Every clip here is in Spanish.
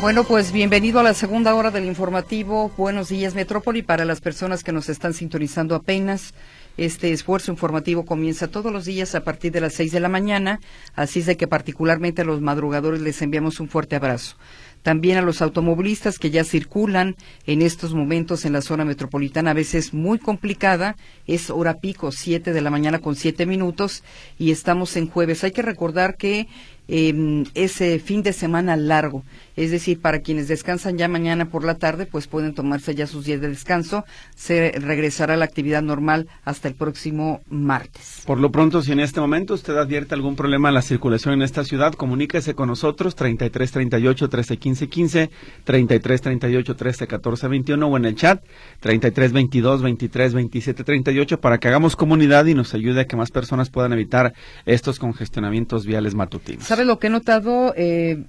Bueno, pues bienvenido a la segunda hora del informativo. Buenos días, Metrópoli. Para las personas que nos están sintonizando apenas, este esfuerzo informativo comienza todos los días a partir de las seis de la mañana, así es de que particularmente a los madrugadores les enviamos un fuerte abrazo. También a los automovilistas que ya circulan en estos momentos en la zona metropolitana, a veces muy complicada, es hora pico, siete de la mañana con siete minutos, y estamos en jueves. Hay que recordar que eh, ese fin de semana largo. Es decir, para quienes descansan ya mañana por la tarde, pues pueden tomarse ya sus días de descanso. Se regresará a la actividad normal hasta el próximo martes. Por lo pronto, si en este momento usted advierte algún problema en la circulación en esta ciudad, comuníquese con nosotros 33 38 13 15 15, 33 38 13 14 21 o en el chat 33 22 23 27 38 para que hagamos comunidad y nos ayude a que más personas puedan evitar estos congestionamientos viales matutinos lo que he notado? Eh,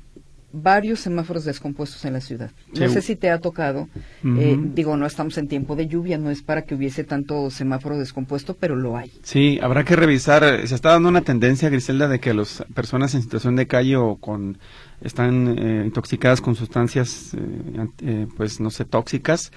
varios semáforos descompuestos en la ciudad. No sé si te ha tocado. Eh, digo, no estamos en tiempo de lluvia, no es para que hubiese tanto semáforo descompuesto, pero lo hay. Sí, habrá que revisar. Se está dando una tendencia, Griselda, de que las personas en situación de calle o con están eh, intoxicadas con sustancias, pues no sé, tóxicas,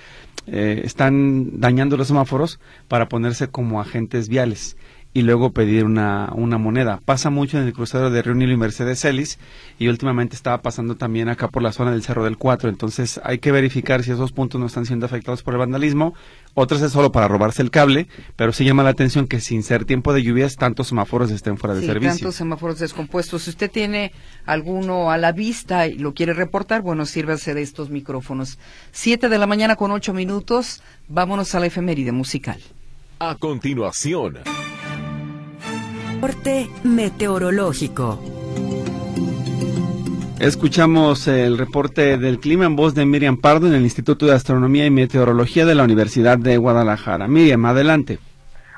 están dañando los semáforos para ponerse como agentes viales y luego pedir una, una moneda. Pasa mucho en el crucero de Río Nilo y Mercedes Celis y últimamente estaba pasando también acá por la zona del Cerro del Cuatro. Entonces hay que verificar si esos puntos no están siendo afectados por el vandalismo. Otros es solo para robarse el cable, pero sí llama la atención que sin ser tiempo de lluvias tantos semáforos estén fuera de sí, servicio. Tantos semáforos descompuestos. Si usted tiene alguno a la vista y lo quiere reportar, bueno, sírvase de estos micrófonos. Siete de la mañana con ocho minutos. Vámonos a la efeméride musical. A continuación meteorológico. Escuchamos el reporte del clima en voz de Miriam Pardo en el Instituto de Astronomía y Meteorología de la Universidad de Guadalajara. Miriam, adelante.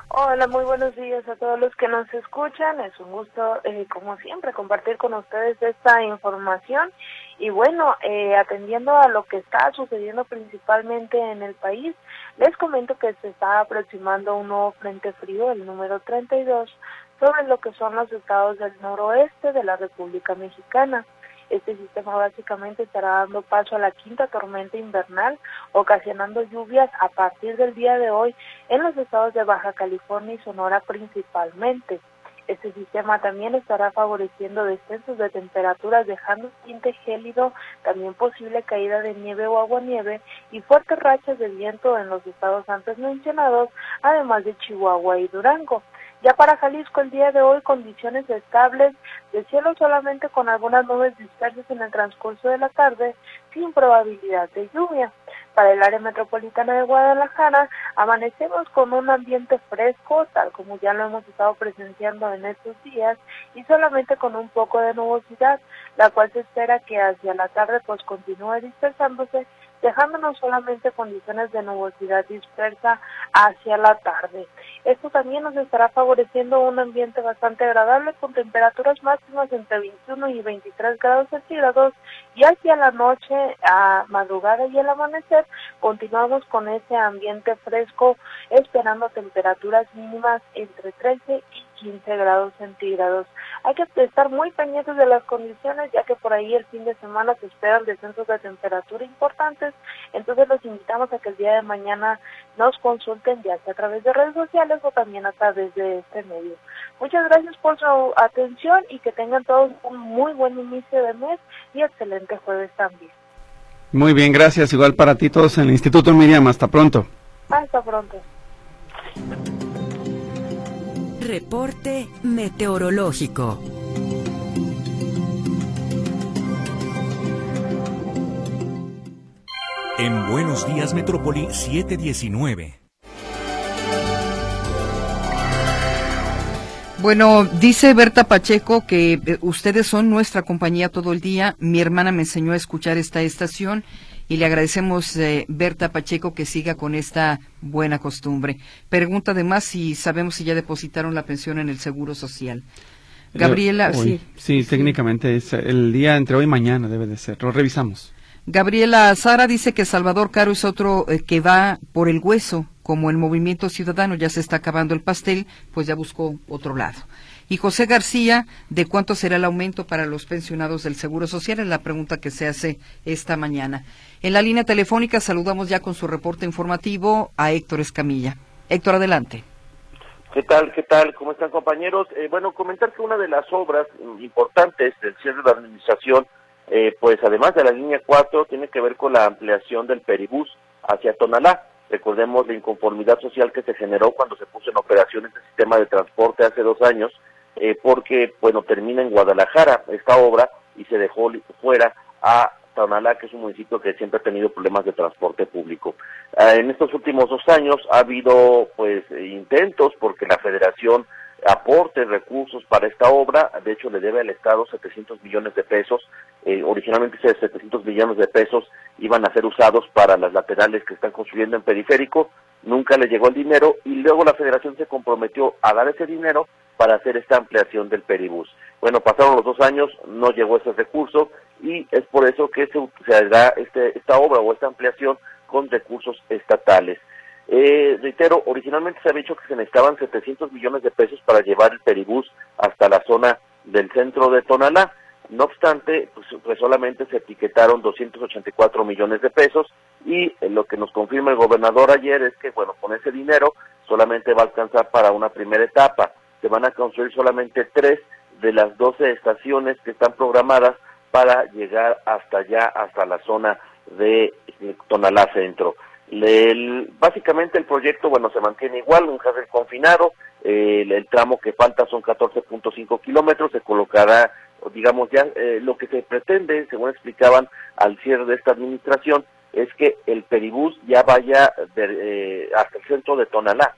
Hola, muy buenos días a todos los que nos escuchan. Es un gusto, eh, como siempre, compartir con ustedes esta información. Y bueno, eh, atendiendo a lo que está sucediendo principalmente en el país, les comento que se está aproximando un nuevo frente frío, el número 32, sobre lo que son los estados del noroeste de la República Mexicana. Este sistema básicamente estará dando paso a la quinta tormenta invernal, ocasionando lluvias a partir del día de hoy en los estados de Baja California y Sonora principalmente. Este sistema también estará favoreciendo descensos de temperaturas, dejando tinte gélido, también posible caída de nieve o aguanieve y fuertes rachas de viento en los estados antes mencionados, además de Chihuahua y Durango. Ya para Jalisco el día de hoy condiciones estables de cielo solamente con algunas nubes dispersas en el transcurso de la tarde sin probabilidad de lluvia. Para el área metropolitana de Guadalajara amanecemos con un ambiente fresco, tal como ya lo hemos estado presenciando en estos días, y solamente con un poco de nubosidad, la cual se espera que hacia la tarde pues continúe dispersándose dejándonos solamente condiciones de nubosidad dispersa hacia la tarde. Esto también nos estará favoreciendo un ambiente bastante agradable con temperaturas máximas entre 21 y 23 grados centígrados y hacia la noche, a madrugada y el amanecer continuamos con ese ambiente fresco esperando temperaturas mínimas entre 13 y 15 grados centígrados. Hay que estar muy pendientes de las condiciones, ya que por ahí el fin de semana se esperan descensos de temperatura importantes. Entonces los invitamos a que el día de mañana nos consulten, ya sea a través de redes sociales o también a través de este medio. Muchas gracias por su atención y que tengan todos un muy buen inicio de mes y excelente jueves también. Muy bien, gracias. Igual para ti todos en el Instituto Miriam. Hasta pronto. Hasta pronto. Reporte meteorológico. En Buenos Días Metrópoli 719. Bueno, dice Berta Pacheco que eh, ustedes son nuestra compañía todo el día. Mi hermana me enseñó a escuchar esta estación y le agradecemos, eh, Berta Pacheco, que siga con esta buena costumbre. Pregunta además si sabemos si ya depositaron la pensión en el Seguro Social. Gabriela, sí, sí. técnicamente es el día entre hoy y mañana debe de ser. Lo revisamos. Gabriela Sara dice que Salvador Caro es otro eh, que va por el hueso, como el movimiento ciudadano ya se está acabando el pastel, pues ya buscó otro lado. Y José García, ¿de cuánto será el aumento para los pensionados del Seguro Social? Es la pregunta que se hace esta mañana. En la línea telefónica saludamos ya con su reporte informativo a Héctor Escamilla. Héctor, adelante. ¿Qué tal? ¿Qué tal? ¿Cómo están compañeros? Eh, bueno, comentar que una de las obras importantes del cierre de la administración, eh, pues además de la línea 4, tiene que ver con la ampliación del peribús hacia Tonalá. Recordemos la inconformidad social que se generó cuando se puso en operación este sistema de transporte hace dos años, eh, porque, bueno, termina en Guadalajara esta obra y se dejó fuera a Tonalá, que es un municipio que siempre ha tenido problemas de transporte público. Ah, en estos últimos dos años ha habido pues intentos porque la federación aporte recursos para esta obra, de hecho le debe al Estado 700 millones de pesos, eh, originalmente esos 700 millones de pesos iban a ser usados para las laterales que están construyendo en periférico, nunca le llegó el dinero y luego la federación se comprometió a dar ese dinero para hacer esta ampliación del peribús. Bueno, pasaron los dos años, no llegó ese recurso y es por eso que se, se este, esta obra o esta ampliación con recursos estatales. Eh, reitero, originalmente se había dicho que se necesitaban 700 millones de pesos para llevar el peribús hasta la zona del centro de Tonalá. No obstante, pues, pues solamente se etiquetaron 284 millones de pesos y eh, lo que nos confirma el gobernador ayer es que, bueno, con ese dinero solamente va a alcanzar para una primera etapa. Se van a construir solamente tres de las 12 estaciones que están programadas para llegar hasta allá, hasta la zona de Tonalá Centro. El, básicamente el proyecto, bueno, se mantiene igual, un jardín confinado, el, tramo que falta son 14.5 kilómetros, se colocará, digamos, ya eh, lo que se pretende, según explicaban al cierre de esta administración, es que el peribús ya vaya eh, hasta el centro de Tonalá.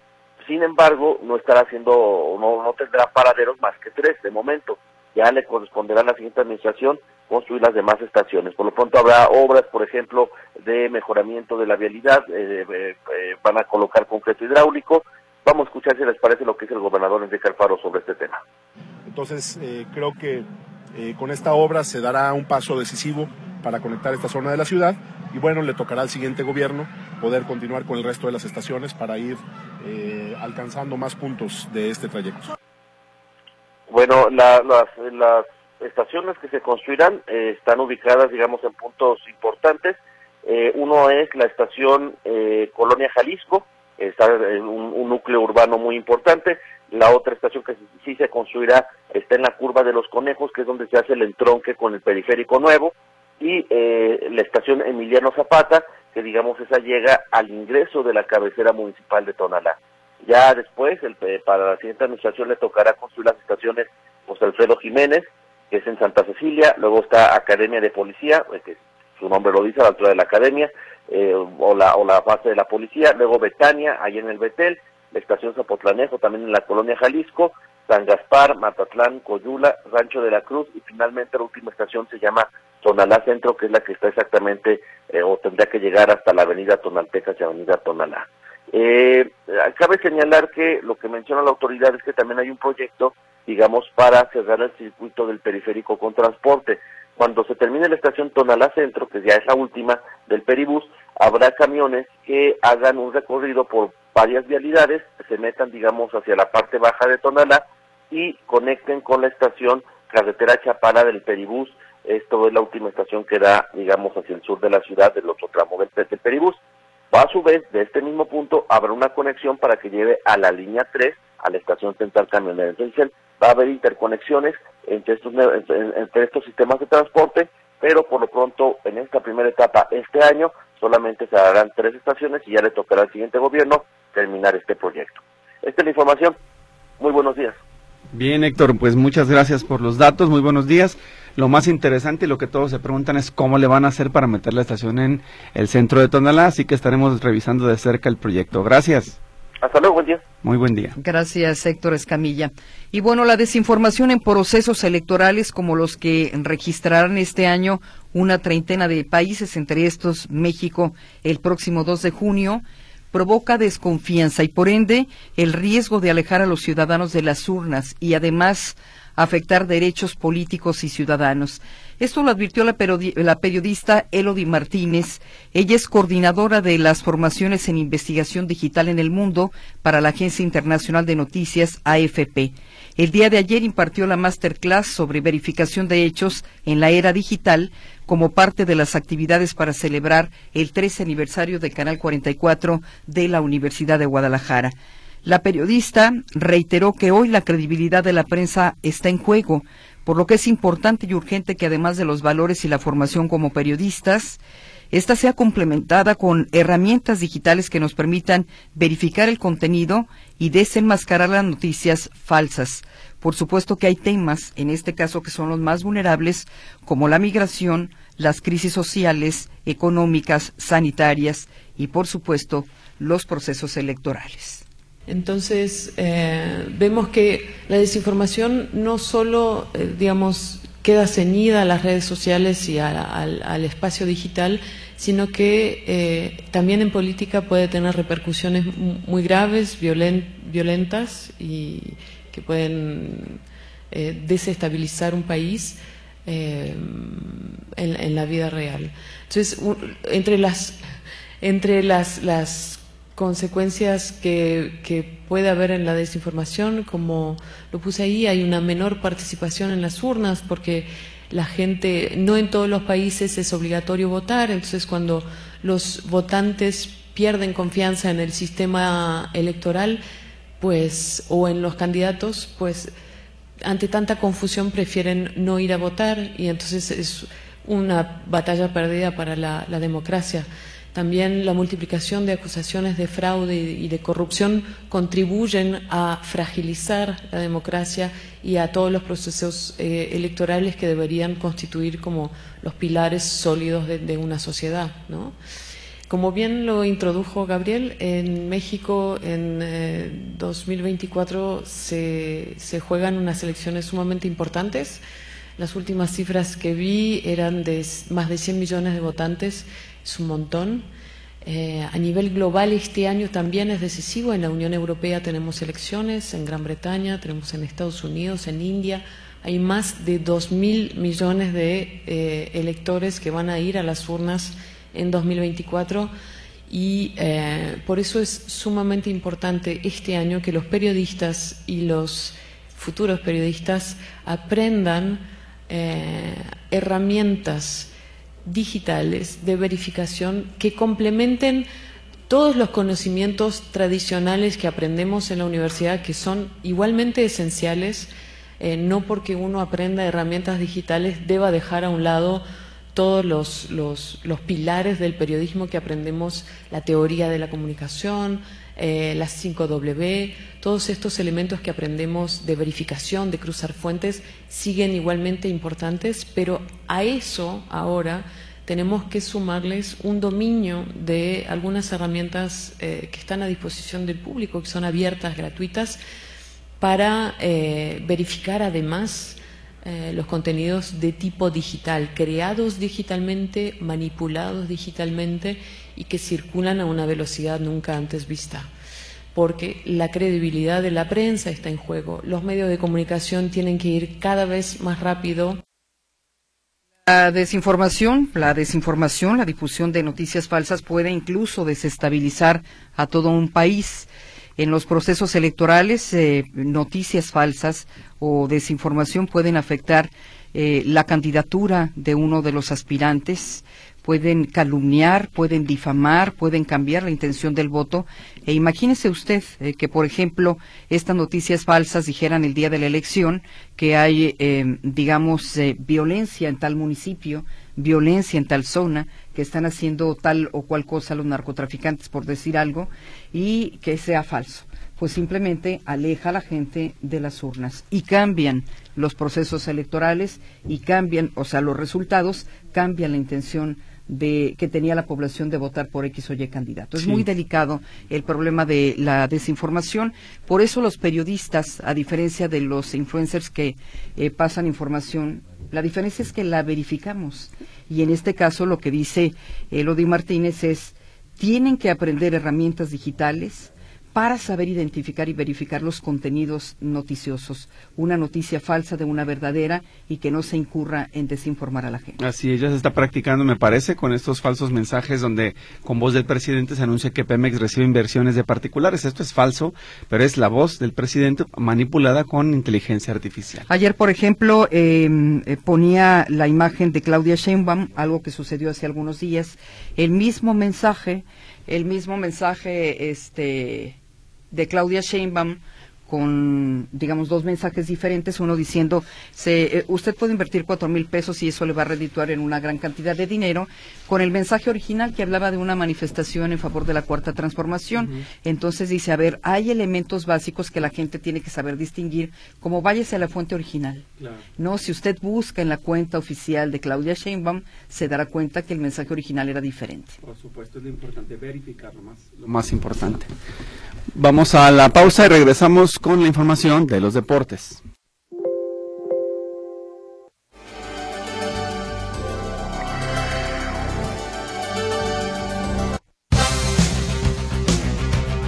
Sin embargo, no estará haciendo, no, no tendrá paraderos más que tres de momento. Ya le corresponderá a la siguiente administración construir las demás estaciones. Por lo pronto habrá obras, por ejemplo, de mejoramiento de la vialidad, eh, eh, eh, van a colocar concreto hidráulico. Vamos a escuchar si les parece lo que dice el gobernador Enrique Alfaro sobre este tema. Entonces, creo que con esta obra se dará un paso decisivo para conectar esta zona de la ciudad y bueno, le tocará al siguiente gobierno poder continuar con el resto de las estaciones para ir alcanzando más puntos de este trayecto. Bueno, las, las estaciones que se construirán eh, están ubicadas, digamos, en puntos importantes. Eh, uno es la estación eh, Colonia Jalisco, está en un, núcleo urbano muy importante. La otra estación que sí se construirá está en la curva de los conejos, que es donde se hace el entronque con el periférico nuevo. Y la estación Emiliano Zapata, que digamos esa llega al ingreso de la cabecera municipal de Tonalá. Ya después, el, para la siguiente administración le tocará construir las estaciones José Alfredo Jiménez, que es en Santa Cecilia, luego está Academia de Policía, eh, que su nombre lo dice a la altura de la Academia, eh, o, la, o la base de la policía, luego Betania, ahí en el Betel, la estación Zapotlanejo, también en la colonia Jalisco, San Gaspar, Matatlán, Coyula, Rancho de la Cruz, y finalmente la última estación se llama Tonalá Centro, que es la que está exactamente, eh, o tendría que llegar hasta la avenida Tonaltecas y avenida Tonalá. Eh, cabe señalar que lo que menciona la autoridad es que también hay un proyecto digamos, para cerrar el circuito del periférico con transporte. Cuando se termine la estación Tonalá Centro, que ya es la última del Peribús, habrá camiones que hagan un recorrido por varias vialidades, se metan, digamos, hacia la parte baja de Tonalá y conecten con la estación Carretera Chapala del Peribús. Esto es la última estación que da, digamos, hacia el sur de la ciudad del otro tramo del, del Peribús. A su vez, de este mismo punto, habrá una conexión para que lleve a la línea 3, a la estación central camionera. Entonces, va a haber interconexiones entre estos, entre estos sistemas de transporte, pero por lo pronto en esta primera etapa este año solamente se harán tres estaciones y ya le tocará al siguiente gobierno terminar este proyecto. Esta es la información. Muy buenos días. Bien, Héctor, pues muchas gracias por los datos, muy buenos días. Lo más interesante y lo que todos se preguntan es cómo le van a hacer para meter la estación en el centro de Tonalá, así que estaremos revisando de cerca el proyecto. Gracias. Hasta luego, buen día. Muy buen día. Gracias, Héctor Escamilla. Y bueno, la desinformación en procesos electorales como los que registrarán este año una treintena de países, entre estos México, el próximo 2 de junio, provoca desconfianza y por ende el riesgo de alejar a los ciudadanos de las urnas y además afectar derechos políticos y ciudadanos. Esto lo advirtió la, periodista Elodie Martínez. Ella es coordinadora de las formaciones en investigación digital en el mundo para la Agencia Internacional de Noticias AFP. El día de ayer impartió la masterclass sobre verificación de hechos en la era digital como parte de las actividades para celebrar el 13 aniversario de Canal 44 de la Universidad de Guadalajara. La periodista reiteró que hoy la credibilidad de la prensa está en juego por lo que es importante y urgente que además de los valores y la formación como periodistas, esta sea complementada con herramientas digitales que nos permitan verificar el contenido y desenmascarar las noticias falsas. Por supuesto que hay temas, en este caso que son los más vulnerables, como la migración, las crisis sociales, económicas, sanitarias y, por supuesto, los procesos electorales. Entonces, eh, vemos que la desinformación no solo, eh, digamos, queda ceñida a las redes sociales y al, espacio digital, sino que eh, también en política puede tener repercusiones muy graves, violentas y que pueden desestabilizar un país en, la vida real. Entonces, entre las entre las consecuencias que, puede haber en la desinformación, como lo puse ahí, hay una menor participación en las urnas porque la gente, no en todos los países es obligatorio votar, entonces cuando los votantes pierden confianza en el sistema electoral, pues, o en los candidatos, pues ante tanta confusión prefieren no ir a votar y entonces es una batalla perdida para la democracia. También la multiplicación de acusaciones de fraude y de corrupción contribuyen a fragilizar la democracia y a todos los procesos eh, electorales que deberían constituir como los pilares sólidos de, una sociedad. Como bien lo introdujo Gabriel, en México en 2024 eh, se, se juegan unas elecciones sumamente importantes. Las últimas cifras que vi eran de más de 100 millones de votantes es un montón. Eh, a nivel global este año también es decisivo. En la Unión Europea tenemos elecciones, en Gran Bretaña, tenemos en Estados Unidos, en India. Hay más de 2.000 millones de eh, electores que van a ir a las urnas en 2024 y eh, por eso es sumamente importante este año que los periodistas y los futuros periodistas aprendan herramientas digitales de verificación que complementen todos los conocimientos tradicionales que aprendemos en la universidad, que son igualmente esenciales, eh, no porque uno aprenda herramientas digitales deba dejar a un lado todos los, los, pilares del periodismo que aprendemos, la teoría de la comunicación, eh, las 5W, todos estos elementos que aprendemos de verificación, de cruzar fuentes, siguen igualmente importantes, pero a eso ahora tenemos que sumarles un dominio de algunas herramientas eh, que están a disposición del público, que son abiertas, gratuitas, para eh, verificar además eh, los contenidos de tipo digital, creados digitalmente, manipulados digitalmente y que circulan a una velocidad nunca antes vista. Porque la credibilidad de la prensa está en juego. Los medios de comunicación tienen que ir cada vez más rápido. La desinformación, la desinformación, la difusión de noticias falsas puede incluso desestabilizar a todo un país en los procesos electorales, eh, noticias falsas o desinformación pueden afectar eh, la candidatura de uno de los aspirantes, pueden calumniar, pueden difamar, pueden cambiar la intención del voto. E imagínese usted eh, que, por ejemplo, estas noticias falsas dijeran el día de la elección que hay, digamos, violencia en tal municipio, violencia en tal zona, que están haciendo tal o cual cosa los narcotraficantes, por decir algo, y que sea falso. Pues simplemente aleja a la gente de las urnas y cambian los procesos electorales y cambian, o sea, los resultados cambian la intención de que tenía la población de votar por X o Y candidato. Es muy delicado el problema de la desinformación. Por eso los periodistas, a diferencia de los influencers que eh, pasan información, la diferencia es que la verificamos. Y en este caso lo que dice Elodie Martínez es, tienen que aprender herramientas digitales para saber identificar y verificar los contenidos noticiosos, una noticia falsa de una verdadera y que no se incurra en desinformar a la gente. Así ella se está practicando, me parece, con estos falsos mensajes donde con voz del presidente se anuncia que Pemex recibe inversiones de particulares. Esto es falso, pero es la voz del presidente manipulada con inteligencia artificial. Ayer, por ejemplo, em, eh, ponía la imagen de Claudia Sheinbaum, algo que sucedió hace algunos días, el mismo mensaje, el mismo mensaje, este de Claudia Sheinbaum con, digamos, dos mensajes diferentes, uno diciendo, se, eh, usted puede invertir cuatro mil pesos y eso le va a redituar en una gran cantidad de dinero, con el mensaje original que hablaba de una manifestación en favor de la cuarta transformación. Entonces dice, a ver, hay elementos básicos que la gente tiene que saber distinguir, como váyase a la fuente original. No, si usted busca en la cuenta oficial de Claudia Sheinbaum, se dará cuenta que el mensaje original era diferente. Por supuesto, es lo importante, verificar lo más, lo más importante. Vamos a la pausa y regresamos con la información de los deportes.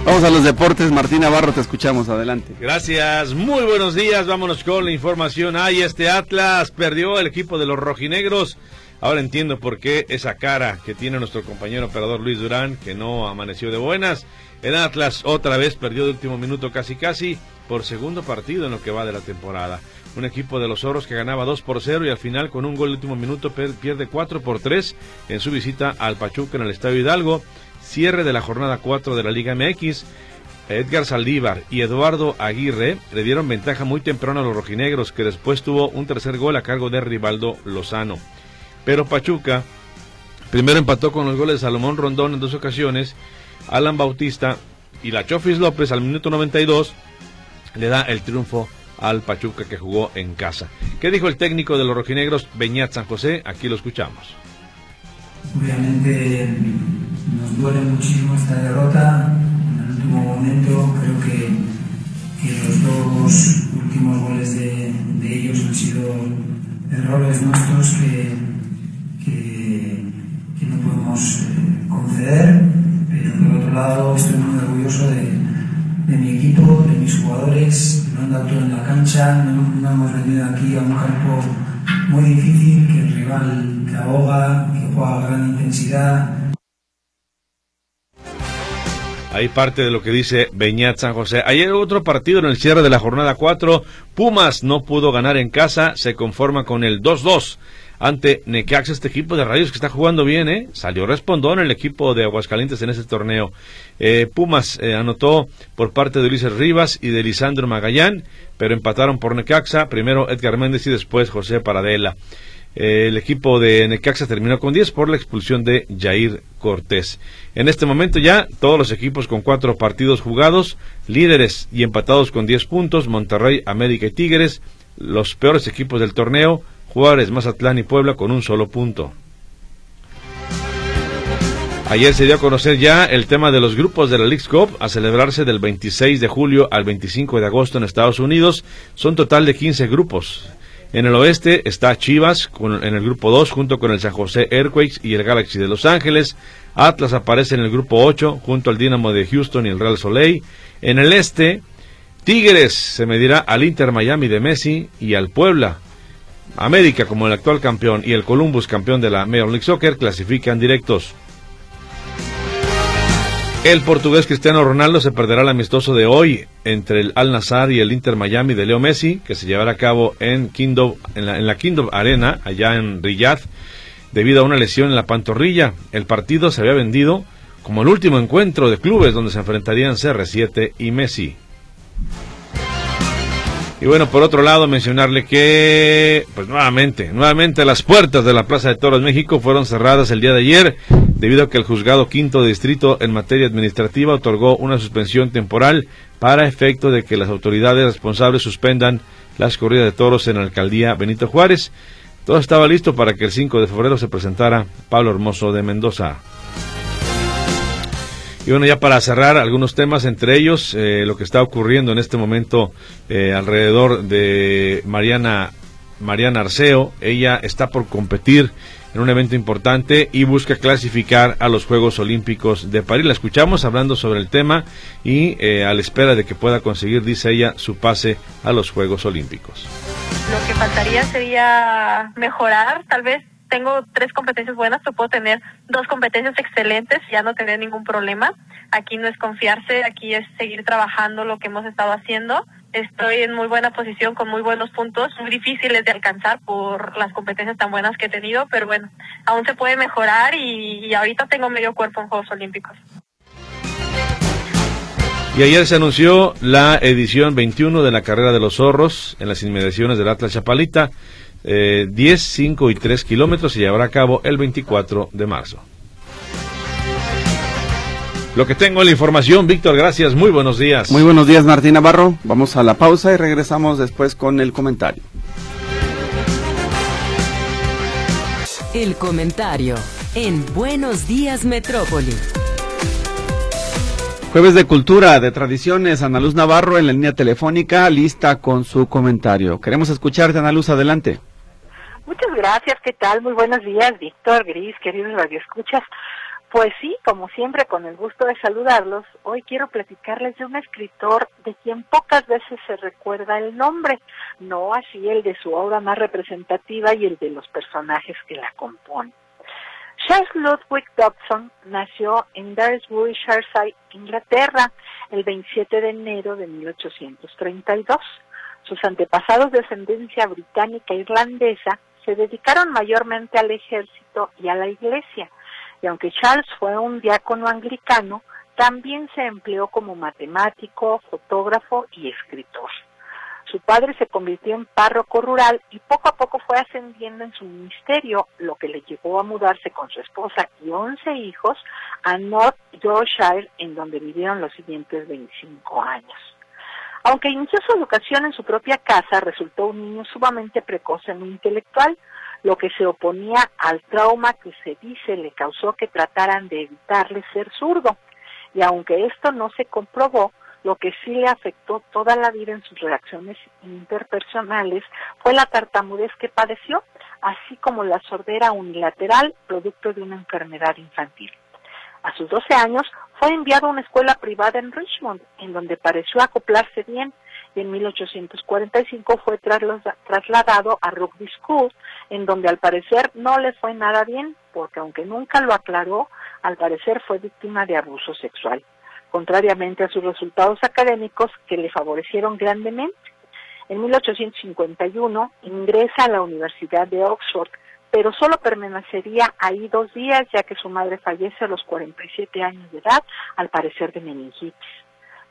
Vamos a los deportes. Martín Navarro, te escuchamos. Adelante. Gracias. Muy buenos días. Vámonos con la información. Ahí este Atlas perdió el equipo de los rojinegros. Ahora entiendo por qué esa cara que tiene nuestro compañero operador Luis Durán, que no amaneció de buenas. El Atlas otra vez perdió de último minuto casi casi por segundo partido en lo que va de la temporada. Un equipo de los Oros que ganaba 2 por 0 y al final con un gol de último minuto pierde 4 por 3 en su visita al Pachuca en el Estadio Hidalgo. Cierre de la jornada 4 de la Liga MX. Edgar Saldívar y Eduardo Aguirre le dieron ventaja muy temprano a los rojinegros, que después tuvo un tercer gol a cargo de Rivaldo Lozano. Pero Pachuca primero empató con los goles de Salomón Rondón en dos ocasiones Alan Bautista y la Chofis López al minuto 92 le da el triunfo al Pachuca que jugó en casa. ¿Qué dijo el técnico de los rojinegros, Beñat San José? Aquí lo escuchamos. Obviamente nos duele muchísimo esta derrota. En el último momento creo que, los dos últimos goles de, ellos han sido errores nuestros que, no todo en la cancha, no, hemos venido aquí a un campo muy difícil, que el rival que ahoga, que juega a gran intensidad. Ahí parte de lo que dice Beñat San José. Ayer otro partido en el cierre de la jornada 4. Pumas no pudo ganar en casa, se conforma con el 2-2 ante Necaxa, este equipo de Rayos que está jugando bien, ¿eh? Salió respondón el equipo de Aguascalientes en ese torneo. Eh, Pumas eh, anotó por parte de Ulises Rivas y de Lisandro Magallán, pero empataron por Necaxa, primero Edgar Méndez y después José Paradela. Eh, el equipo de Necaxa terminó con 10 por la expulsión de Jair Cortés. En este momento ya todos los equipos con cuatro partidos jugados, líderes y empatados con 10 puntos, Monterrey, América y Tigres, los peores equipos del torneo, Juárez, Mazatlán y Puebla con un solo punto. Ayer se dio a conocer ya el tema de los grupos de la League's Cup a celebrarse del 26 de julio al 25 de agosto en Estados Unidos. Son total de 15 grupos. En el oeste está Chivas en el grupo 2 junto con el San José Earthquakes y el Galaxy de Los Ángeles. Atlas aparece en el grupo 8 junto al Dinamo de Houston y el Real Soleil. En el este, Tigres se medirá al Inter Miami de Messi y al Puebla América como el actual campeón y el Columbus campeón de la Major League Soccer clasifican directos. El portugués Cristiano Ronaldo se perderá el amistoso de hoy entre el Al Nassr y el Inter Miami de Leo Messi, que se llevará a cabo en, Kingdom, en, la, en Kingdom Arena, allá en Riyadh, debido a una lesión en la pantorrilla. El partido se había vendido como el último encuentro de clubes donde se enfrentarían CR7 y Messi. Y bueno, por otro lado, mencionarle que, pues nuevamente, nuevamente las puertas de la Plaza de Toros México fueron cerradas el día de ayer debido a que el juzgado quinto distrito en materia administrativa otorgó una suspensión temporal para efecto de que las autoridades responsables suspendan las corridas de toros en la alcaldía Benito Juárez. Todo estaba listo para que el 5 de febrero se presentara Pablo Hermoso de Mendoza. Y bueno, ya para cerrar algunos temas, entre ellos eh, lo que está ocurriendo en este momento eh, alrededor de Mariana, Mariana Arceo. Ella está por competir en un evento importante y busca clasificar a los Juegos Olímpicos de París. La escuchamos hablando sobre el tema y eh, a la espera de que pueda conseguir, dice ella, su pase a los Juegos Olímpicos. Lo que faltaría sería mejorar, tal vez tengo tres competencias buenas, pero puedo tener dos competencias excelentes y ya no tener ningún problema. Aquí no es confiarse, aquí es seguir trabajando lo que hemos estado haciendo. Estoy en muy buena posición con muy buenos puntos, muy difíciles de alcanzar por las competencias tan buenas que he tenido, pero bueno, aún se puede mejorar y, y ahorita tengo medio cuerpo en Juegos Olímpicos. Y ayer se anunció la edición 21 de la carrera de los zorros en las inmediaciones del Atlas Chapalita. Eh, 10, 5 y 3 kilómetros y llevará a cabo el 24 de marzo. Lo que tengo es la información, Víctor, gracias, muy buenos días. Muy buenos días, Martín Navarro. Vamos a la pausa y regresamos después con el comentario. El comentario en Buenos Días Metrópoli. Jueves de Cultura, de Tradiciones, Ana Luz Navarro en la línea telefónica, lista con su comentario. Queremos escucharte, Ana Luz, adelante. Muchas gracias, ¿qué tal? Muy buenos días, Víctor, Gris, queridos radioescuchas. Pues sí, como siempre, con el gusto de saludarlos, hoy quiero platicarles de un escritor de quien pocas veces se recuerda el nombre, no así el de su obra más representativa y el de los personajes que la componen. Charles Ludwig Dobson nació en Daresbury, Shirley, Inglaterra, el 27 de enero de 1832. Sus antepasados de ascendencia británica e irlandesa se dedicaron mayormente al ejército y a la iglesia, y aunque Charles fue un diácono anglicano, también se empleó como matemático, fotógrafo y escritor. Su padre se convirtió en párroco rural y poco a poco fue ascendiendo en su ministerio, lo que le llevó a mudarse con su esposa y 11 hijos a North Yorkshire, en donde vivieron los siguientes 25 años. Aunque inició su educación en su propia casa, resultó un niño sumamente precoz en lo intelectual, lo que se oponía al trauma que se dice le causó que trataran de evitarle ser zurdo. Y aunque esto no se comprobó, lo que sí le afectó toda la vida en sus reacciones interpersonales fue la tartamudez que padeció, así como la sordera unilateral producto de una enfermedad infantil. A sus 12 años fue enviado a una escuela privada en Richmond, en donde pareció acoplarse bien, y en 1845 fue trasladado a Rugby School, en donde al parecer no le fue nada bien, porque aunque nunca lo aclaró, al parecer fue víctima de abuso sexual contrariamente a sus resultados académicos que le favorecieron grandemente. En 1851 ingresa a la Universidad de Oxford, pero solo permanecería ahí dos días ya que su madre fallece a los 47 años de edad, al parecer de meningitis.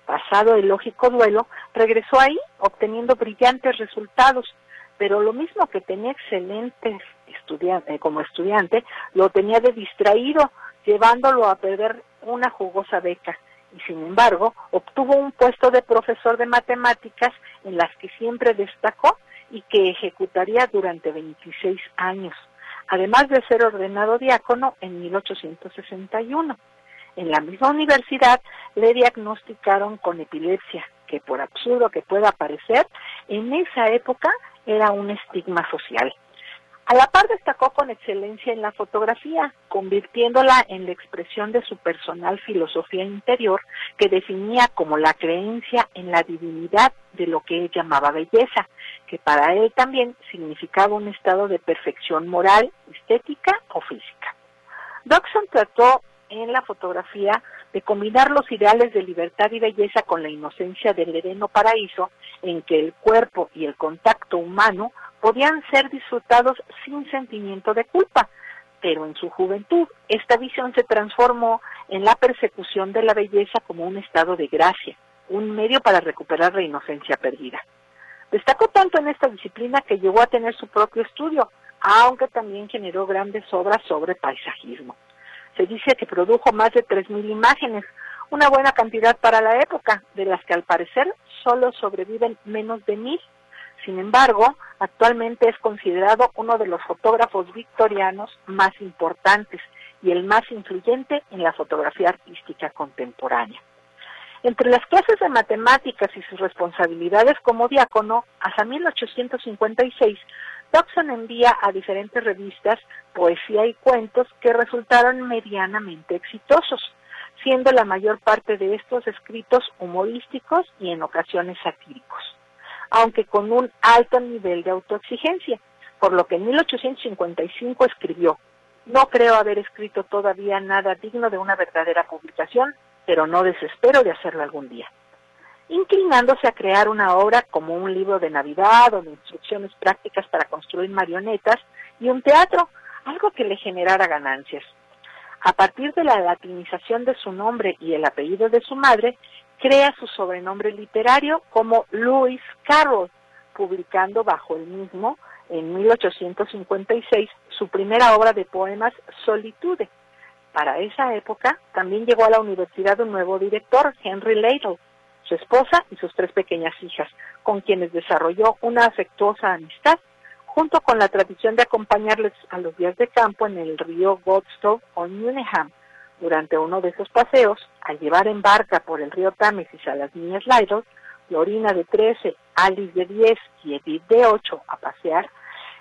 Pasado el lógico duelo, regresó ahí obteniendo brillantes resultados, pero lo mismo que tenía excelentes estudiante, eh, como estudiante, lo tenía de distraído, llevándolo a perder una jugosa beca y sin embargo obtuvo un puesto de profesor de matemáticas en las que siempre destacó y que ejecutaría durante 26 años, además de ser ordenado diácono en 1861. En la misma universidad le diagnosticaron con epilepsia, que por absurdo que pueda parecer, en esa época era un estigma social. A la par destacó con excelencia en la fotografía, convirtiéndola en la expresión de su personal filosofía interior que definía como la creencia en la divinidad de lo que él llamaba belleza, que para él también significaba un estado de perfección moral, estética o física. Dodson trató en la fotografía de combinar los ideales de libertad y belleza con la inocencia del sereno paraíso en que el cuerpo y el contacto humano podían ser disfrutados sin sentimiento de culpa, pero en su juventud esta visión se transformó en la persecución de la belleza como un estado de gracia, un medio para recuperar la inocencia perdida. Destacó tanto en esta disciplina que llegó a tener su propio estudio, aunque también generó grandes obras sobre paisajismo. Se dice que produjo más de 3.000 imágenes, una buena cantidad para la época, de las que al parecer solo sobreviven menos de mil sin embargo, actualmente es considerado uno de los fotógrafos victorianos más importantes y el más influyente en la fotografía artística contemporánea. Entre las clases de matemáticas y sus responsabilidades como diácono, hasta 1856 Dobson envía a diferentes revistas poesía y cuentos que resultaron medianamente exitosos, siendo la mayor parte de estos escritos humorísticos y en ocasiones satíricos, aunque con un alto nivel de autoexigencia, por lo que en 1855 escribió, no creo haber escrito todavía nada digno de una verdadera publicación, pero no desespero de hacerlo algún día inclinándose a crear una obra como un libro de Navidad o de instrucciones prácticas para construir marionetas y un teatro, algo que le generara ganancias. A partir de la latinización de su nombre y el apellido de su madre, crea su sobrenombre literario como Lewis Carroll, publicando bajo el mismo en 1856 su primera obra de poemas Solitude. Para esa época también llegó a la universidad un nuevo director, Henry Ladle, su esposa y sus tres pequeñas hijas, con quienes desarrolló una afectuosa amistad, junto con la tradición de acompañarles a los días de campo en el río Godstow o Nuneham. Durante uno de esos paseos, al llevar en barca por el río Támesis a las niñas Lytle, Lorina de 13, Alice de 10 y Edith de 8 a pasear,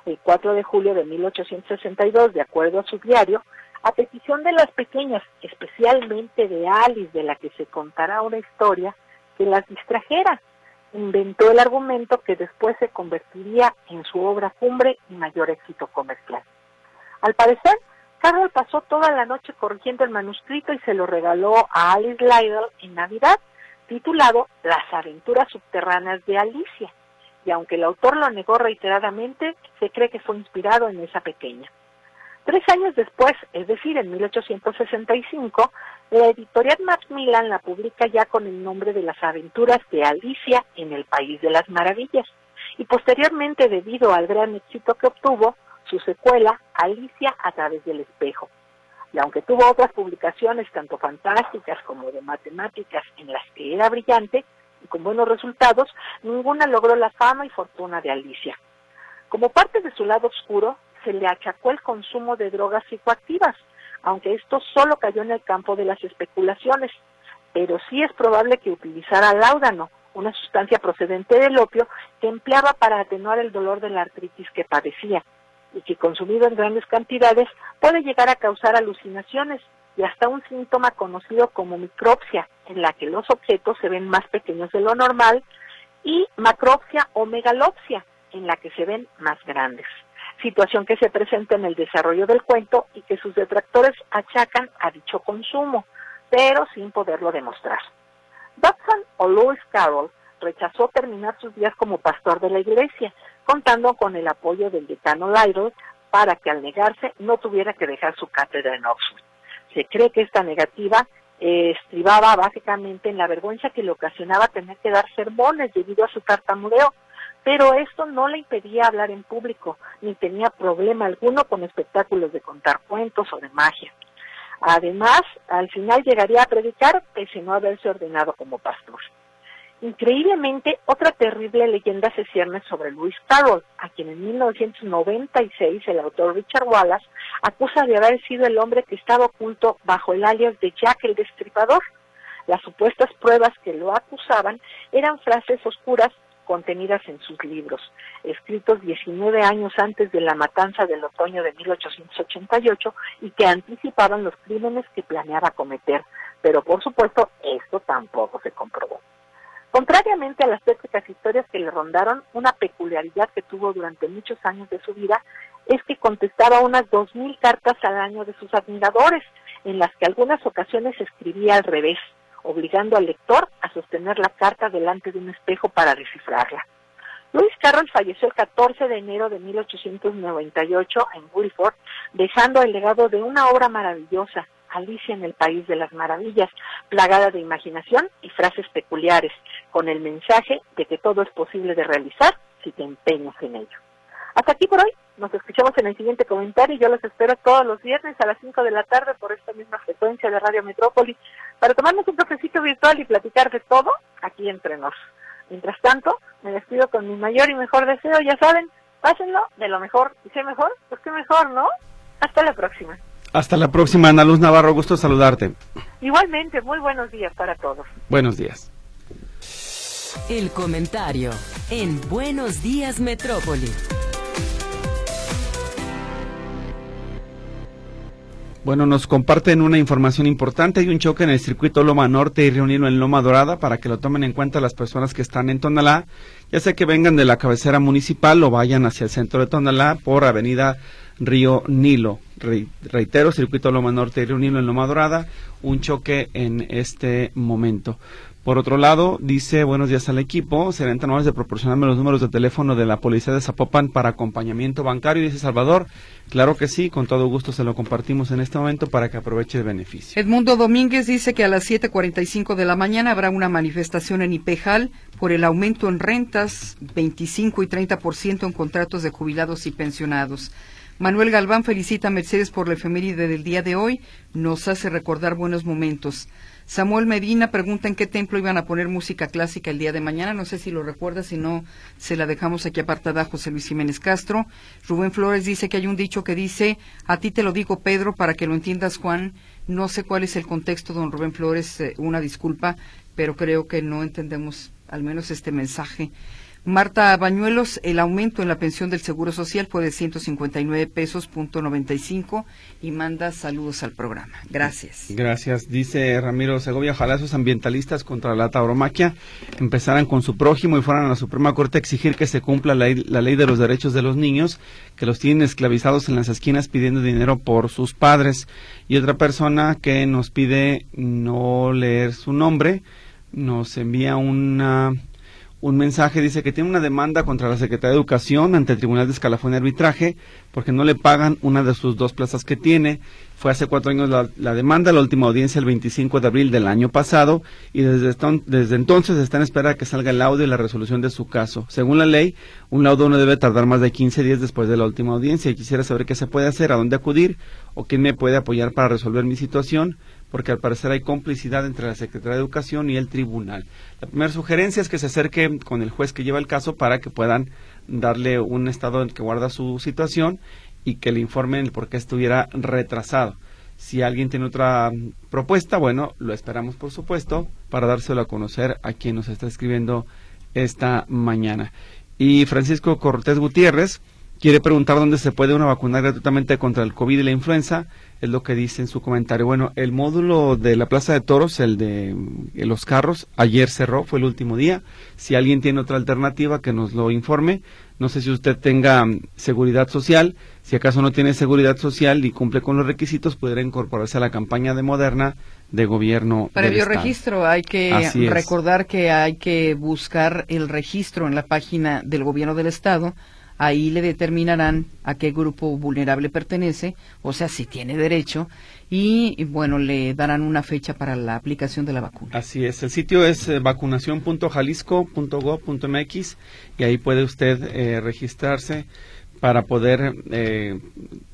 el 4 de julio de 1862, de acuerdo a su diario, a petición de las pequeñas, especialmente de Alice, de la que se contará una historia, que las distrajera. Inventó el argumento que después se convertiría en su obra cumbre y mayor éxito comercial. Al parecer, Carroll pasó toda la noche corrigiendo el manuscrito y se lo regaló a Alice Lydell en Navidad, titulado Las aventuras subterráneas de Alicia. Y aunque el autor lo negó reiteradamente, se cree que fue inspirado en esa pequeña. Tres años después, es decir, en 1865, la editorial Macmillan la publica ya con el nombre de las aventuras de Alicia en el País de las Maravillas. Y posteriormente, debido al gran éxito que obtuvo, su secuela, Alicia a través del espejo. Y aunque tuvo otras publicaciones, tanto fantásticas como de matemáticas, en las que era brillante y con buenos resultados, ninguna logró la fama y fortuna de Alicia. Como parte de su lado oscuro, se le achacó el consumo de drogas psicoactivas, aunque esto solo cayó en el campo de las especulaciones, pero sí es probable que utilizara láudano, una sustancia procedente del opio que empleaba para atenuar el dolor de la artritis que padecía, y que consumido en grandes cantidades puede llegar a causar alucinaciones y hasta un síntoma conocido como micropsia, en la que los objetos se ven más pequeños de lo normal, y macropsia o megalopsia, en la que se ven más grandes situación que se presenta en el desarrollo del cuento y que sus detractores achacan a dicho consumo, pero sin poderlo demostrar. Dodson o Lewis Carroll rechazó terminar sus días como pastor de la iglesia, contando con el apoyo del decano Lytle para que al negarse no tuviera que dejar su cátedra en Oxford. Se cree que esta negativa eh, estribaba básicamente en la vergüenza que le ocasionaba tener que dar sermones debido a su tartamudeo, pero esto no le impedía hablar en público, ni tenía problema alguno con espectáculos de contar cuentos o de magia. Además, al final llegaría a predicar pese no haberse ordenado como pastor. Increíblemente, otra terrible leyenda se cierne sobre Louis Carroll, a quien en 1996 el autor Richard Wallace acusa de haber sido el hombre que estaba oculto bajo el alias de Jack el Destripador. Las supuestas pruebas que lo acusaban eran frases oscuras contenidas en sus libros, escritos 19 años antes de la matanza del otoño de 1888 y que anticipaban los crímenes que planeaba cometer, pero por supuesto esto tampoco se comprobó. Contrariamente a las técnicas historias que le rondaron, una peculiaridad que tuvo durante muchos años de su vida es que contestaba unas 2.000 cartas al año de sus admiradores, en las que algunas ocasiones escribía al revés, obligando al lector a sostener la carta delante de un espejo para descifrarla. Luis Carroll falleció el 14 de enero de 1898 en Wilford, dejando el legado de una obra maravillosa, Alicia en el País de las Maravillas, plagada de imaginación y frases peculiares, con el mensaje de que todo es posible de realizar si te empeñas en ello. Hasta aquí por hoy. Nos escuchamos en el siguiente comentario y yo los espero todos los viernes a las 5 de la tarde por esta misma frecuencia de Radio Metrópoli para tomarnos un cafecito virtual y platicar de todo aquí entre nos. Mientras tanto, me despido con mi mayor y mejor deseo, ya saben, pásenlo de lo mejor. ¿Y sé mejor? Pues qué mejor, ¿no? Hasta la próxima. Hasta la próxima, Ana Luz Navarro, gusto saludarte. Igualmente, muy buenos días para todos. Buenos días. El comentario en Buenos Días Metrópoli. Bueno, nos comparten una información importante. Hay un choque en el circuito Loma Norte y reunirlo en Loma Dorada para que lo tomen en cuenta las personas que están en Tonalá, ya sea que vengan de la cabecera municipal o vayan hacia el centro de Tonalá por Avenida Río Nilo. reitero, circuito Loma Norte y Río Nilo en Loma Dorada, un choque en este momento. Por otro lado, dice, buenos días al equipo, serán tan amables de proporcionarme los números de teléfono de la policía de Zapopan para acompañamiento bancario, dice Salvador. Claro que sí, con todo gusto se lo compartimos en este momento para que aproveche el beneficio. Edmundo Domínguez dice que a las 7.45 de la mañana habrá una manifestación en Ipejal por el aumento en rentas, 25 y 30% en contratos de jubilados y pensionados. Manuel Galván felicita a Mercedes por la efeméride del día de hoy, nos hace recordar buenos momentos. Samuel Medina pregunta en qué templo iban a poner música clásica el día de mañana. No sé si lo recuerda, si no, se la dejamos aquí apartada José Luis Jiménez Castro. Rubén Flores dice que hay un dicho que dice, a ti te lo digo Pedro para que lo entiendas Juan. No sé cuál es el contexto, don Rubén Flores, eh, una disculpa, pero creo que no entendemos al menos este mensaje. Marta Bañuelos, el aumento en la pensión del Seguro Social fue de 159 pesos punto 95 y manda saludos al programa. Gracias. Gracias. Dice Ramiro Segovia, ojalá esos ambientalistas contra la tauromaquia empezaran con su prójimo y fueran a la Suprema Corte a exigir que se cumpla la, la ley de los derechos de los niños, que los tienen esclavizados en las esquinas pidiendo dinero por sus padres. Y otra persona que nos pide no leer su nombre, nos envía una un mensaje, dice que tiene una demanda contra la Secretaría de Educación ante el Tribunal de Escalafón y Arbitraje porque no le pagan una de sus dos plazas que tiene. Fue hace cuatro años la, demanda, la última audiencia el 25 de abril del año pasado y desde, desde entonces está en espera de que salga el laudo y la resolución de su caso. Según la ley, un laudo no debe tardar más de 15 días después de la última audiencia y quisiera saber qué se puede hacer, a dónde acudir o quién me puede apoyar para resolver mi situación porque al parecer hay complicidad entre la Secretaría de Educación y el tribunal. La primera sugerencia es que se acerque con el juez que lleva el caso para que puedan darle un estado en que guarda su situación y que le informen el por qué estuviera retrasado. Si alguien tiene otra propuesta, bueno, lo esperamos por supuesto para dárselo a conocer a quien nos está escribiendo esta mañana. Y Francisco Cortés Gutiérrez quiere preguntar dónde se puede una vacunar gratuitamente contra el COVID y la influenza es lo que dice en su comentario. Bueno, el módulo de la Plaza de Toros, el de eh, los carros, ayer cerró, fue el último día. Si alguien tiene otra alternativa, que nos lo informe. No sé si usted tenga mm, seguridad social. Si acaso no tiene seguridad social y cumple con los requisitos, podrá incorporarse a la campaña de Moderna de gobierno. Previo registro, hay que recordar que hay que buscar el registro en la página del gobierno del Estado ahí le determinarán a qué grupo vulnerable pertenece, o sea, si tiene derecho, y, bueno, le darán una fecha para la aplicación de la vacuna. Así es, el sitio es eh, y ahí puede usted eh, registrarse para poder eh,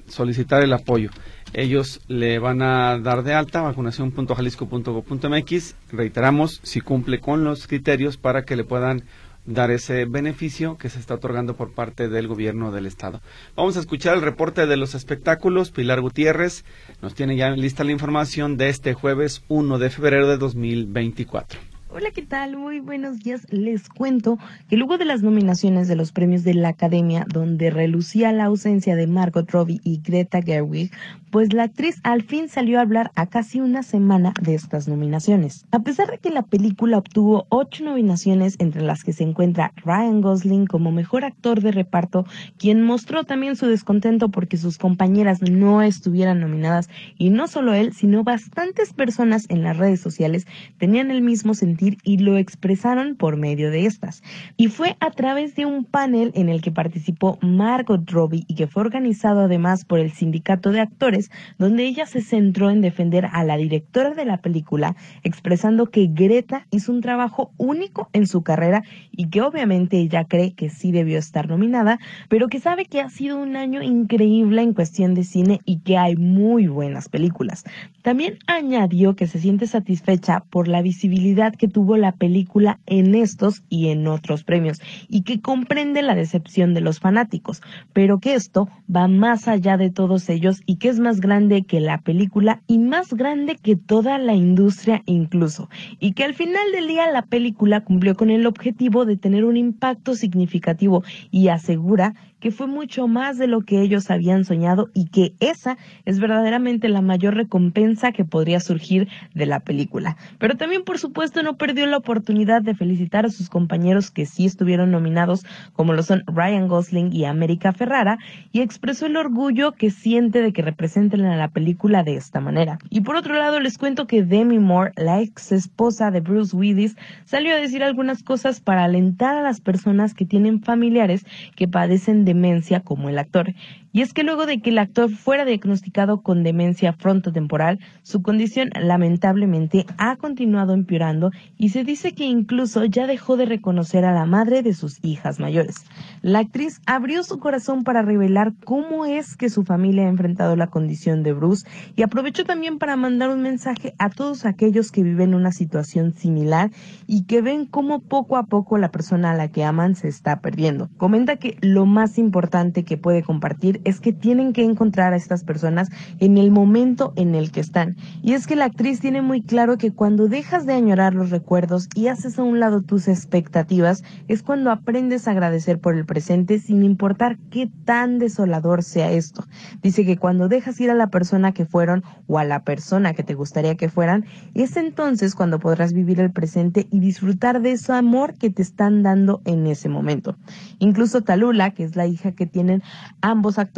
solicitar el apoyo. Ellos le van a dar de alta vacunación.jalisco.gov.mx, reiteramos, si cumple con los criterios para que le puedan dar ese beneficio que se está otorgando por parte del gobierno del estado. Vamos a escuchar el reporte de los espectáculos. Pilar Gutiérrez nos tiene ya lista la información de este jueves 1 de febrero de 2024. Hola, ¿qué tal? Muy buenos días. Les cuento que luego de las nominaciones de los premios de la Academia, donde relucía la ausencia de Margot Robbie y Greta Gerwig, pues la actriz al fin salió a hablar a casi una semana de estas nominaciones. A pesar de que la película obtuvo ocho nominaciones, entre las que se encuentra Ryan Gosling como mejor actor de reparto, quien mostró también su descontento porque sus compañeras no estuvieran nominadas, y no solo él, sino bastantes personas en las redes sociales tenían el mismo sentir y lo expresaron por medio de estas. Y fue a través de un panel en el que participó Margot Robbie y que fue organizado además por el sindicato de actores donde ella se centró en defender a la directora de la película, expresando que Greta hizo un trabajo único en su carrera y que obviamente ella cree que sí debió estar nominada, pero que sabe que ha sido un año increíble en cuestión de cine y que hay muy buenas películas. También añadió que se siente satisfecha por la visibilidad que tuvo la película en estos y en otros premios y que comprende la decepción de los fanáticos, pero que esto va más allá de todos ellos y que es más grande que la película y más grande que toda la industria incluso, y que al final del día la película cumplió con el objetivo de tener un impacto significativo y asegura que fue mucho más de lo que ellos habían soñado y que esa es verdaderamente la mayor recompensa que podría surgir de la película. Pero también, por supuesto, no perdió la oportunidad de felicitar a sus compañeros que sí estuvieron nominados, como lo son Ryan Gosling y América Ferrara, y expresó el orgullo que siente de que representen a la película de esta manera. Y por otro lado, les cuento que Demi Moore, la ex esposa de Bruce Willis, salió a decir algunas cosas para alentar a las personas que tienen familiares que padecen de como el actor. Y es que luego de que el actor fuera diagnosticado con demencia frontotemporal, su condición lamentablemente ha continuado empeorando y se dice que incluso ya dejó de reconocer a la madre de sus hijas mayores. La actriz abrió su corazón para revelar cómo es que su familia ha enfrentado la condición de Bruce y aprovechó también para mandar un mensaje a todos aquellos que viven una situación similar y que ven cómo poco a poco la persona a la que aman se está perdiendo. Comenta que lo más importante que puede compartir es que tienen que encontrar a estas personas en el momento en el que están. Y es que la actriz tiene muy claro que cuando dejas de añorar los recuerdos y haces a un lado tus expectativas, es cuando aprendes a agradecer por el presente sin importar qué tan desolador sea esto. Dice que cuando dejas ir a la persona que fueron o a la persona que te gustaría que fueran, es entonces cuando podrás vivir el presente y disfrutar de ese amor que te están dando en ese momento. Incluso Talula, que es la hija que tienen ambos actores,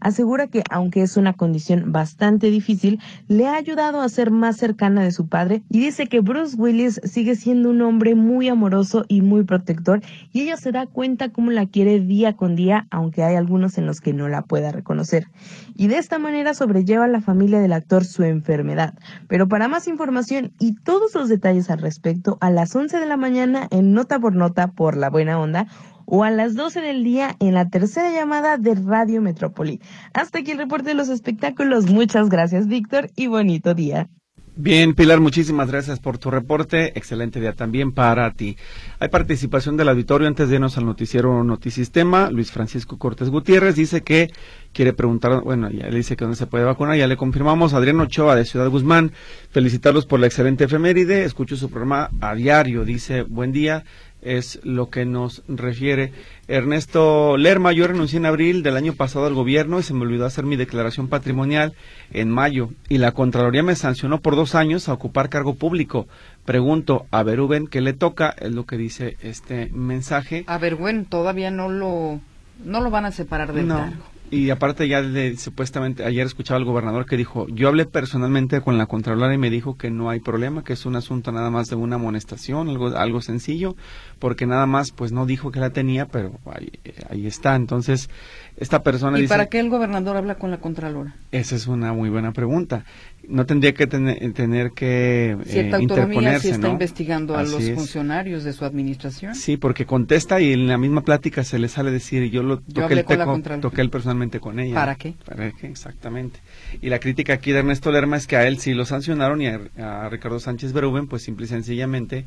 asegura que, aunque es una condición bastante difícil, le ha ayudado a ser más cercana de su padre y dice que Bruce Willis sigue siendo un hombre muy amoroso y muy protector y ella se da cuenta cómo la quiere día con día, aunque hay algunos en los que no la pueda reconocer. Y de esta manera sobrelleva a la familia del actor su enfermedad. Pero para más información y todos los detalles al respecto, a las 11 de la mañana en Nota por Nota por la Buena Onda, o a las 12 del día en la tercera llamada de Radio Metrópoli. Hasta aquí el reporte de los espectáculos. Muchas gracias, Víctor, y bonito día. Bien, Pilar, muchísimas gracias por tu reporte. Excelente día también para ti. Hay participación del auditorio antes de irnos al noticiero Notisistema. Luis Francisco Cortés Gutiérrez dice que quiere preguntar, bueno, ya le dice que dónde se puede vacunar, ya le confirmamos. Adrián Ochoa de Ciudad Guzmán, felicitarlos por la excelente efeméride. Escucho su programa a diario, dice, buen día es lo que nos refiere. Ernesto Lerma, yo renuncié en abril del año pasado al gobierno y se me olvidó hacer mi declaración patrimonial en mayo y la Contraloría me sancionó por dos años a ocupar cargo público. Pregunto a Beruben qué le toca, es lo que dice este mensaje. A bueno, todavía no lo, no lo van a separar del cargo. Y aparte ya de, supuestamente ayer escuchaba al gobernador que dijo, yo hablé personalmente con la Contralora y me dijo que no hay problema, que es un asunto nada más de una amonestación, algo, algo sencillo, porque nada más pues no dijo que la tenía, pero ahí, ahí está. Entonces, esta persona ¿Y dice... para qué el gobernador habla con la Contralora? Esa es una muy buena pregunta no tendría que tener que eh, Cierta autonomía si está investigando a los funcionarios de su administración. Sí, porque contesta y en la misma plática se le sale decir, yo lo toqué, el toqué él con ella. ¿Para qué? ¿Para qué? Exactamente. Y la crítica aquí de Ernesto Lerma es que a él sí lo sancionaron y a, Ricardo Sánchez Beruben, pues simple y sencillamente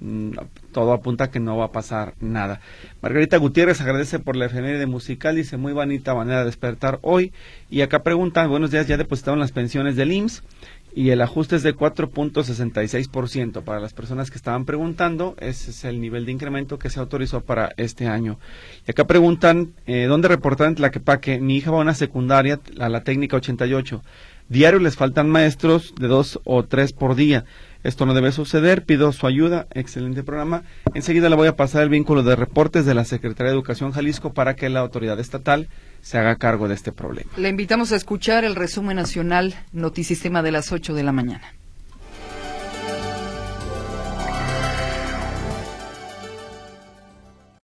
mm, todo apunta a que no va a pasar nada. Margarita Gutiérrez agradece por la de musical, dice muy bonita manera de despertar hoy. Y acá preguntan, buenos días, ya depositaron las pensiones del IMSS y el ajuste es de 4.66% para las personas que estaban preguntando. Ese es el nivel de incremento que se autorizó para este año. Y acá preguntan, eh, ¿dónde reportar en Tlaquepaque? Mi hija va a una secundaria, a la técnica 88. Diario les faltan maestros de dos o tres por día. Esto no debe suceder, pido su ayuda, excelente programa. Enseguida le voy a pasar el vínculo de reportes de la Secretaría de Educación Jalisco para que la autoridad estatal se haga cargo de este problema. Le invitamos a escuchar el resumen nacional Notisistema de las 8 de la mañana.